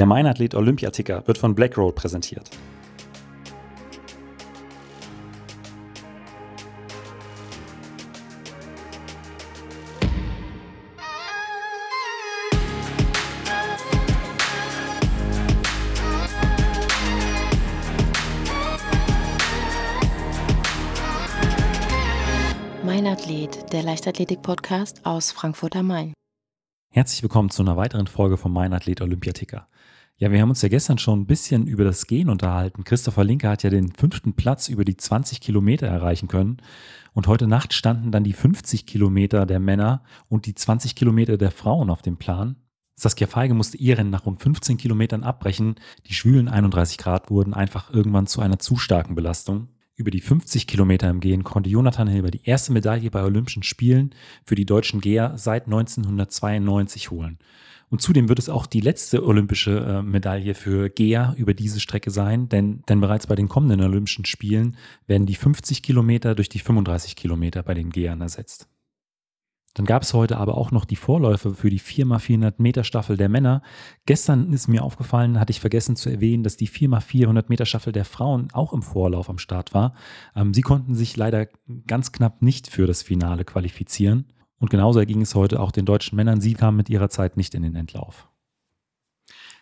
Der Meinathlet Olympiaticker wird von Blackroll präsentiert. Mein Athlet, der Leichtathletik-Podcast aus Frankfurt am Main. Herzlich willkommen zu einer weiteren Folge von Mein Athlet Olympiaticker. Ja, wir haben uns ja gestern schon ein bisschen über das Gehen unterhalten. Christopher Linke hat ja den fünften Platz über die 20 Kilometer erreichen können. Und heute Nacht standen dann die 50 Kilometer der Männer und die 20 Kilometer der Frauen auf dem Plan. Saskia Feige musste ihr Rennen nach rund 15 Kilometern abbrechen. Die schwülen 31 Grad wurden einfach irgendwann zu einer zu starken Belastung. Über die 50 Kilometer im Gehen konnte Jonathan Hilber die erste Medaille bei Olympischen Spielen für die deutschen Geher seit 1992 holen. Und zudem wird es auch die letzte olympische äh, Medaille für Geher über diese Strecke sein, denn, denn bereits bei den kommenden Olympischen Spielen werden die 50 Kilometer durch die 35 Kilometer bei den Gehern ersetzt. Dann gab es heute aber auch noch die Vorläufe für die 4x400 Meter Staffel der Männer. Gestern ist mir aufgefallen, hatte ich vergessen zu erwähnen, dass die 4x400 Meter Staffel der Frauen auch im Vorlauf am Start war. Ähm, sie konnten sich leider ganz knapp nicht für das Finale qualifizieren. Und genauso erging es heute auch den deutschen Männern. Sie kamen mit ihrer Zeit nicht in den Endlauf.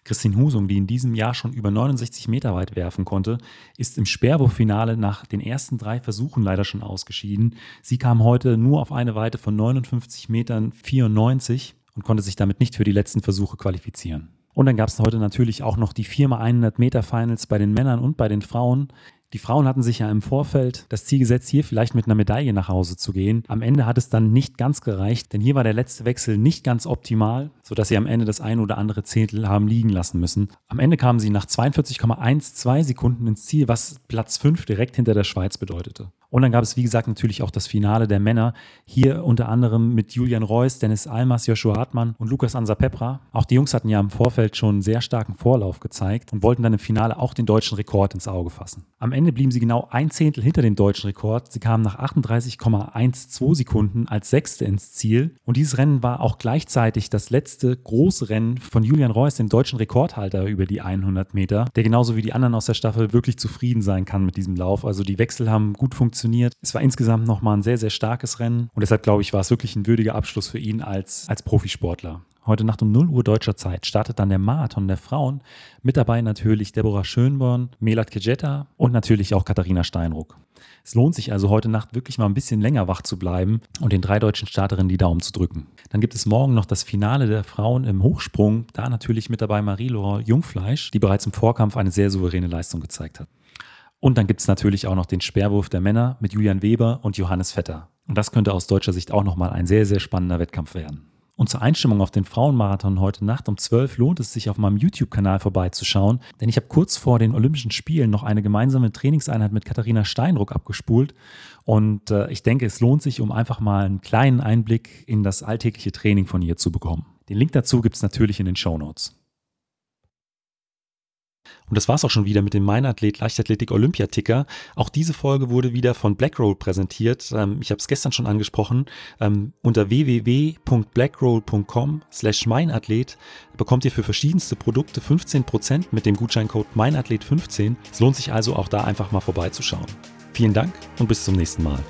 Christine Husung, die in diesem Jahr schon über 69 Meter weit werfen konnte, ist im Sperrwurffinale nach den ersten drei Versuchen leider schon ausgeschieden. Sie kam heute nur auf eine Weite von 59 Metern 94 und konnte sich damit nicht für die letzten Versuche qualifizieren. Und dann gab es heute natürlich auch noch die 4x100 Meter Finals bei den Männern und bei den Frauen. Die Frauen hatten sich ja im Vorfeld das Ziel gesetzt, hier vielleicht mit einer Medaille nach Hause zu gehen. Am Ende hat es dann nicht ganz gereicht, denn hier war der letzte Wechsel nicht ganz optimal, sodass sie am Ende das ein oder andere Zehntel haben liegen lassen müssen. Am Ende kamen sie nach 42,12 Sekunden ins Ziel, was Platz 5 direkt hinter der Schweiz bedeutete. Und dann gab es, wie gesagt, natürlich auch das Finale der Männer. Hier unter anderem mit Julian Reuss, Dennis Almas, Joshua Hartmann und Lukas Ansapepra. Auch die Jungs hatten ja im Vorfeld schon einen sehr starken Vorlauf gezeigt und wollten dann im Finale auch den deutschen Rekord ins Auge fassen. Am Ende blieben sie genau ein Zehntel hinter dem deutschen Rekord. Sie kamen nach 38,12 Sekunden als Sechste ins Ziel. Und dieses Rennen war auch gleichzeitig das letzte große Rennen von Julian Reuss, dem deutschen Rekordhalter über die 100 Meter, der genauso wie die anderen aus der Staffel wirklich zufrieden sein kann mit diesem Lauf. Also die Wechsel haben gut funktioniert funktioniert. Es war insgesamt nochmal ein sehr, sehr starkes Rennen und deshalb glaube ich, war es wirklich ein würdiger Abschluss für ihn als, als Profisportler. Heute Nacht um 0 Uhr deutscher Zeit startet dann der Marathon der Frauen. Mit dabei natürlich Deborah Schönborn, Melat Kejeta und natürlich auch Katharina Steinruck. Es lohnt sich also heute Nacht wirklich mal ein bisschen länger wach zu bleiben und den drei deutschen Starterinnen die Daumen zu drücken. Dann gibt es morgen noch das Finale der Frauen im Hochsprung. Da natürlich mit dabei Marie-Laure Jungfleisch, die bereits im Vorkampf eine sehr souveräne Leistung gezeigt hat. Und dann gibt es natürlich auch noch den Sperrwurf der Männer mit Julian Weber und Johannes Vetter. Und das könnte aus deutscher Sicht auch nochmal ein sehr, sehr spannender Wettkampf werden. Und zur Einstimmung auf den Frauenmarathon heute Nacht um 12 lohnt es sich auf meinem YouTube-Kanal vorbeizuschauen, denn ich habe kurz vor den Olympischen Spielen noch eine gemeinsame Trainingseinheit mit Katharina Steinruck abgespult und äh, ich denke, es lohnt sich, um einfach mal einen kleinen Einblick in das alltägliche Training von ihr zu bekommen. Den Link dazu gibt es natürlich in den Show Notes. Und das war's auch schon wieder mit dem Meinathlet Leichtathletik Olympiaticker. Auch diese Folge wurde wieder von Blackroll präsentiert. Ähm, ich habe es gestern schon angesprochen. Ähm, unter www.blackroll.com slash meinathlet bekommt ihr für verschiedenste Produkte 15% mit dem Gutscheincode meinathlet15. Es lohnt sich also auch da einfach mal vorbeizuschauen. Vielen Dank und bis zum nächsten Mal.